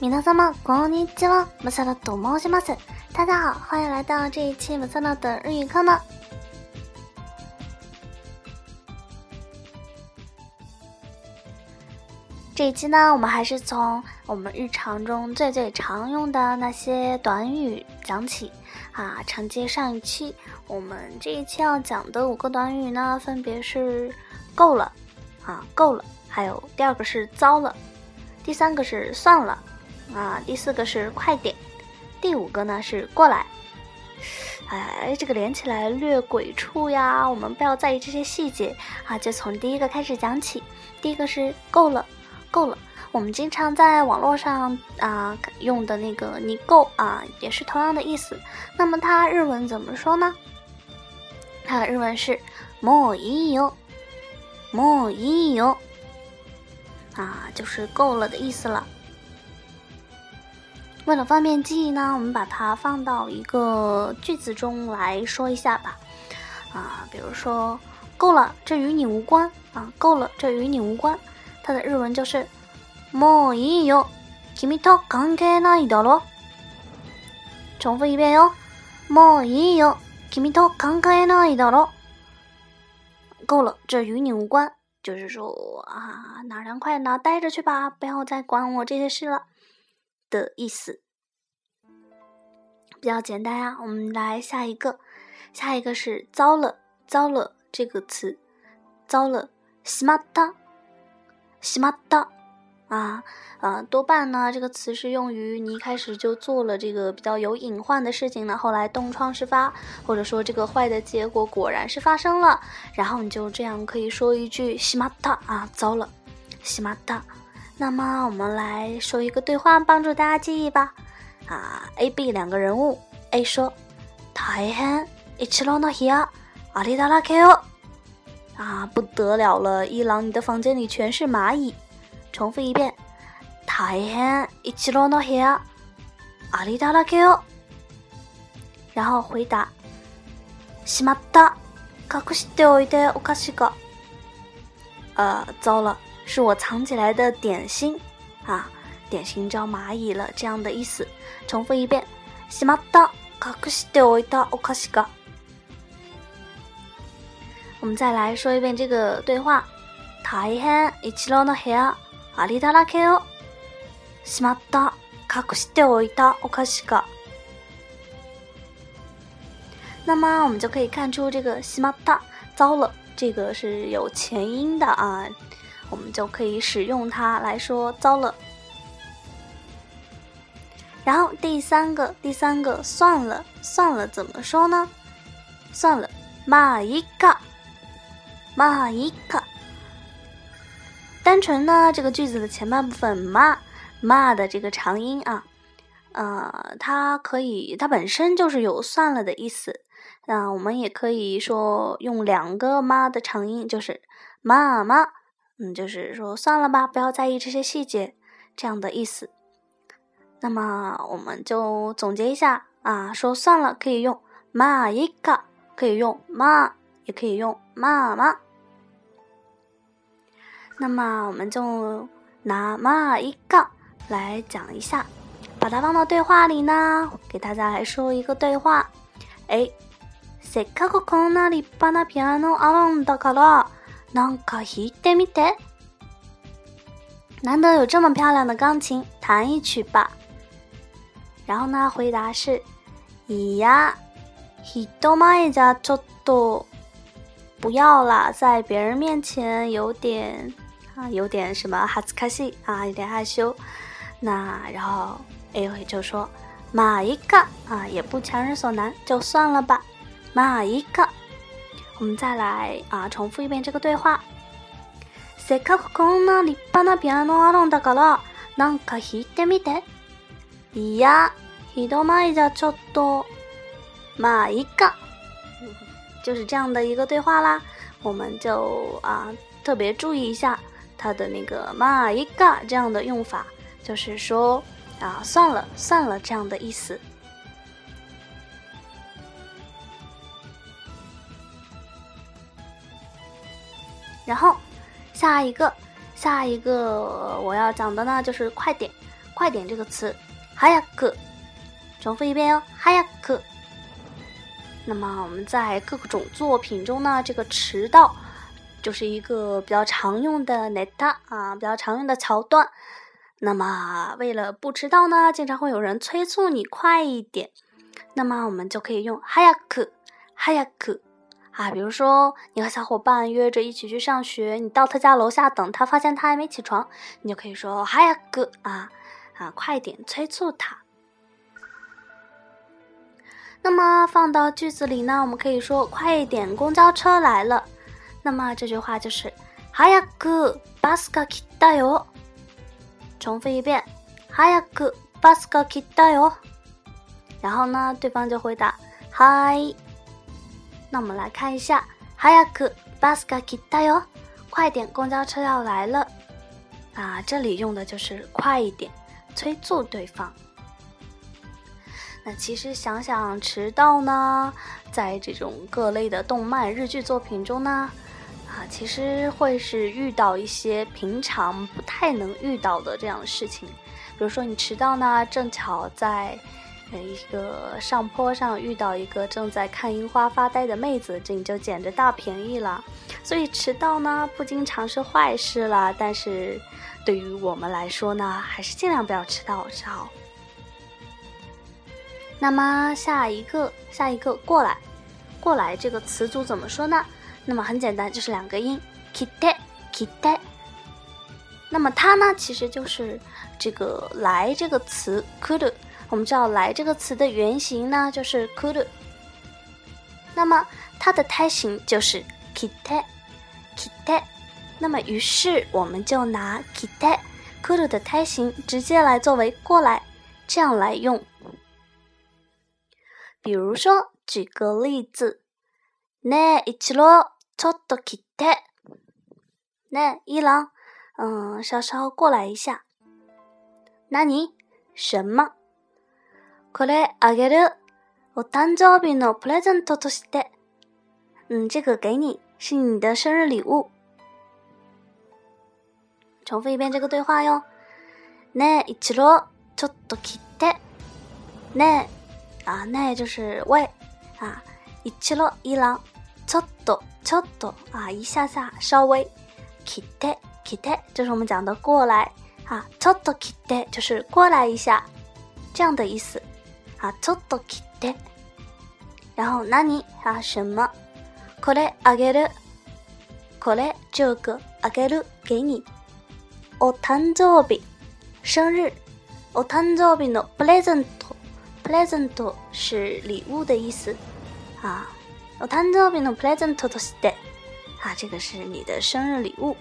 皆様こんにちは、マサラと申します。大家好，欢迎来到这一期马萨拉的日语课呢。这一期呢，我们还是从我们日常中最最常用的那些短语讲起啊。承接上一期，我们这一期要讲的五个短语呢，分别是“够了”啊，“够了”，还有第二个是“糟了”，第三个是“算了”， 啊，第四个是“快点”，第五个呢是“过来”。哎，这个连起来略鬼畜呀，我们不要在意这些细节啊，就从第一个开始讲起。第一个是“够了”。够了，我们经常在网络上啊用的那个“你够”啊，也是同样的意思。那么它日文怎么说呢？它的日文是“もういいよ”，“もういいよ”，啊，就是够了的意思了。 为了方便记忆呢，我们把它放到一个句子中来说一下吧。啊，比如说“够了”，这与你无关啊，“够了”，这与你无关。它的日文就是“もういいよ、君と関係ないだろ”。重复一遍哟，“もういいよ、君と関係ないだろ”。够了，这与你无关，就是说啊，哪凉快哪待着去吧，不要再管我这些事了 的意思。比较简单呀，我们来下一个，下一个是“糟了”，“糟了”这个词，“糟了”，しまった。西马达，啊啊，多半呢，这个词是用于你一开始就做了这个比较有隐患的事情呢，后来东窗事发，或者说这个坏的结果果然是发生了，然后你就这样可以说一句西马达啊，糟了，西马达。 那么我们来说一个对话，帮助大家记忆吧。啊，A、B 两个人物，A 说：“大変、一郎の部屋、ありだらけよ。”啊，不得了了！一郎，你的房间里全是蚂蚁。重复一遍。大変、一郎の部屋、ありだらけよ。然后回答。しまった。隠しておいてお菓子が。呃，糟了， 是我藏起来的点心啊，点心招蚂蚁了，这样的意思。重复一遍。しまった。隠しておいたお菓子が。我们再来说一遍这个对话。大変一郎の部屋ありだらけよ。しまった。隠しておいたお菓子が。那么我们就可以看出这个しまった糟了，这个是有前音的啊， 我们就可以使用它来说糟了。然后第三个，第三个算了，算了怎么说呢？算了，まあいいか。まあいいか。单纯呢，这个句子的前半部分まま的这个长音啊，呃，它可以，它本身就是有算了的意思。那我们也可以说用两个ま的长音，就是まま， 嗯，就是说算了吧，不要在意这些细节，这样的意思。那么我们就总结一下啊，说算了可以用まあいいか，可以用ま。也可以用妈妈。那么我们就拿妈一个来讲一下，把它放到对话里呢，给大家来说一个对话。哎，せっかくこんな立派なピアノあるんだから、 なんか弾いてみて。难得有这么漂亮的钢琴，弹一曲吧。然后呢，回答是：いや、人前じゃちょっと。不要啦，在别人面前有点啊，有点什么哈兹卡西啊，有点害羞。那然后 A 会就说马一个啊，也不强人所难，就算了吧。马一个， 我们再来啊，重复一遍这个对话。せっかくこんな立派なピアノあるんだから、なんか弾いてみて。いや、人前じゃちょっと。まあいいか。就是这样的一个对话啦，我们就啊特别注意一下它的那个嘛一个这样的用法，就是说啊算了算了这样的意思。 然后下一个下一个我要讲的呢就是快点。快点这个词，哈呀克，重复一遍哟，哈呀克。那么我们在各种作品中呢，这个迟到就是一个比较常用的 neta 啊，比较常用的桥段。那么为了不迟到呢，经常会有人催促你快一点，那么我们就可以用哈呀克，哈呀克。啊，比如说你和小伙伴约着一起去上学，你到他家楼下等他，发现他还没起床，你就可以说哈呀哥啊啊，快点催促他。那么放到句子里呢，我们可以说快一点，公交车来了。那么这句话就是哈呀哥巴斯卡来たよ。重复一遍，哈呀哥巴斯卡来たよ。然后呢，对方就回答嗨。 那我们来看一下，早くバスが来たよ，快点，公交车要来了。啊，这里用的就是快一点，催促对方。那其实想想迟到呢，在这种各类的动漫、日剧作品中呢，啊，其实会是遇到一些平常不太能遇到的这样的事情。比如说你迟到呢，正巧在。 一个上坡上遇到一个正在看樱花发呆的妹子，这你就捡着大便宜了。所以迟到呢，不经常是坏事了。但是对于我们来说呢，还是尽量不要迟到是好。那么下一个，下一个过来，过来这个词组怎么说呢？那么很简单，就是两个音，kite，kite。那么它呢，其实就是这个来这个词，could。我们知道“来”这个词的原型呢，就是 “could”。那么它的胎形就是 “kite”，“kite”。那么于是我们就拿 “kite”“could” 的胎形直接来作为过来，这样来用。比如说，举个例子：“ね一郎、ちょっと来て。”ね一郎，嗯，稍稍过来一下。那你什么？ これあげる。お誕生日のプレゼントとして。嗯，这个给你，是你的生日礼物。重复一遍这个对话哟。ねえ、一郎、ちょっと切って。ねえ、啊，ね就是喂啊。一郎、一郎、ちょっと、ちょっと啊，一下下，稍微。切って、切って，这是我们讲的过来啊。ちょっと切って，就是过来一下，这样的意思。 啊，ちょっと切って。然后何？啊什么？これあげる。これ这个あげる给你。お誕生日生日。お誕生日のプレゼント。プレゼント是礼物的意思。啊，お誕生日のプレゼントとして。啊，这个是你的生日礼物。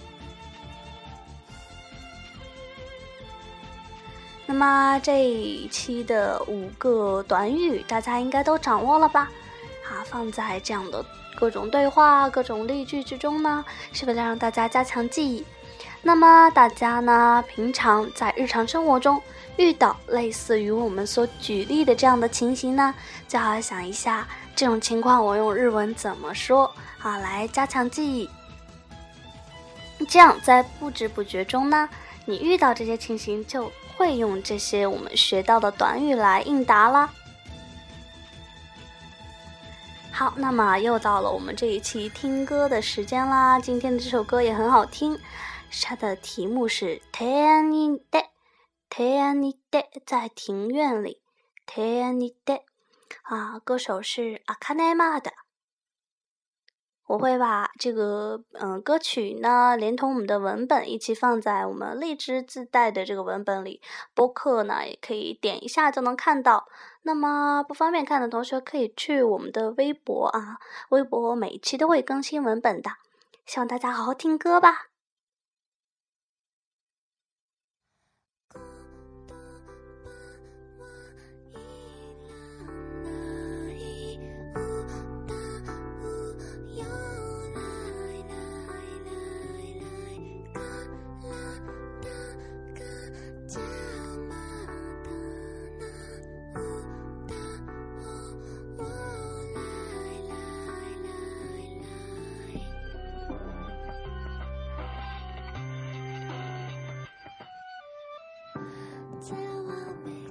那么这一期的五个短语，大家应该都掌握了吧？啊，放在这样的各种对话、各种例句之中呢，是为了让大家加强记忆。那么大家呢，平常在日常生活中遇到类似于我们所举例的这样的情形呢，最好想一下这种情况我用日文怎么说啊，来加强记忆。这样在不知不觉中呢，你遇到这些情形就。会用这些我们学到的短语来应答啦。好，那么又到了我们这一期听歌的时间啦。今天的这首歌也很好听，它的题目是《天安尼德》，天安尼德在庭院里，天安尼德啊，歌手是阿卡内玛的。我会把这个嗯歌曲呢，连同我们的文本一起放在我们荔枝自带的这个文本里。播客呢也可以点一下就能看到。那么不方便看的同学可以去我们的微博啊，微博每一期都会更新文本的。希望大家好好听歌吧。在我背后。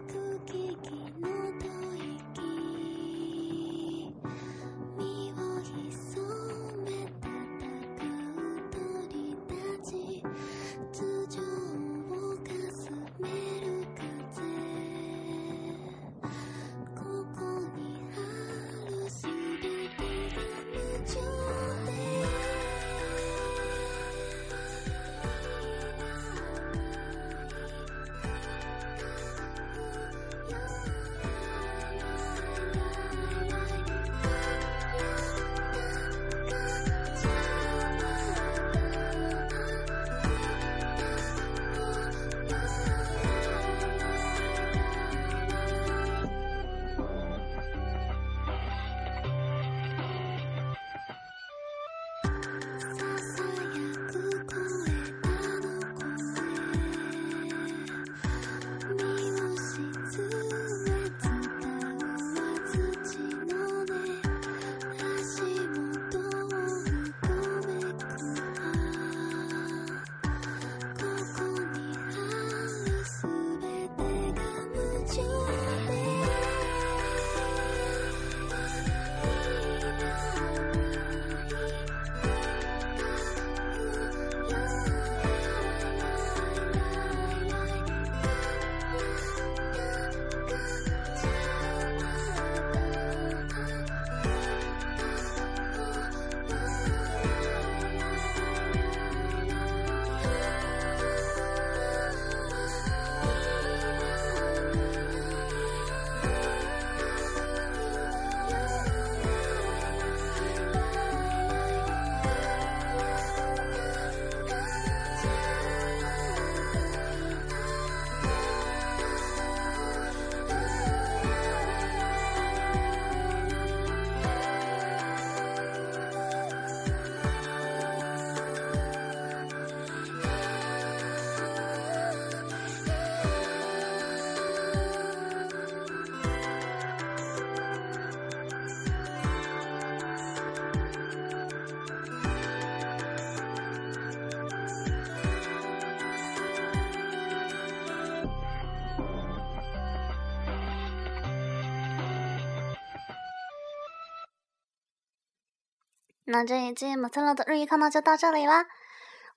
那这一季马特勒的日语课呢就到这里啦。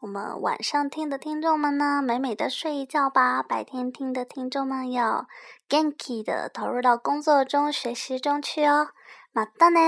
我们晚上听的听众们呢，美美的睡一觉吧。白天听的听众们要 genki 的投入到工作中、学习中去哦。马达呢？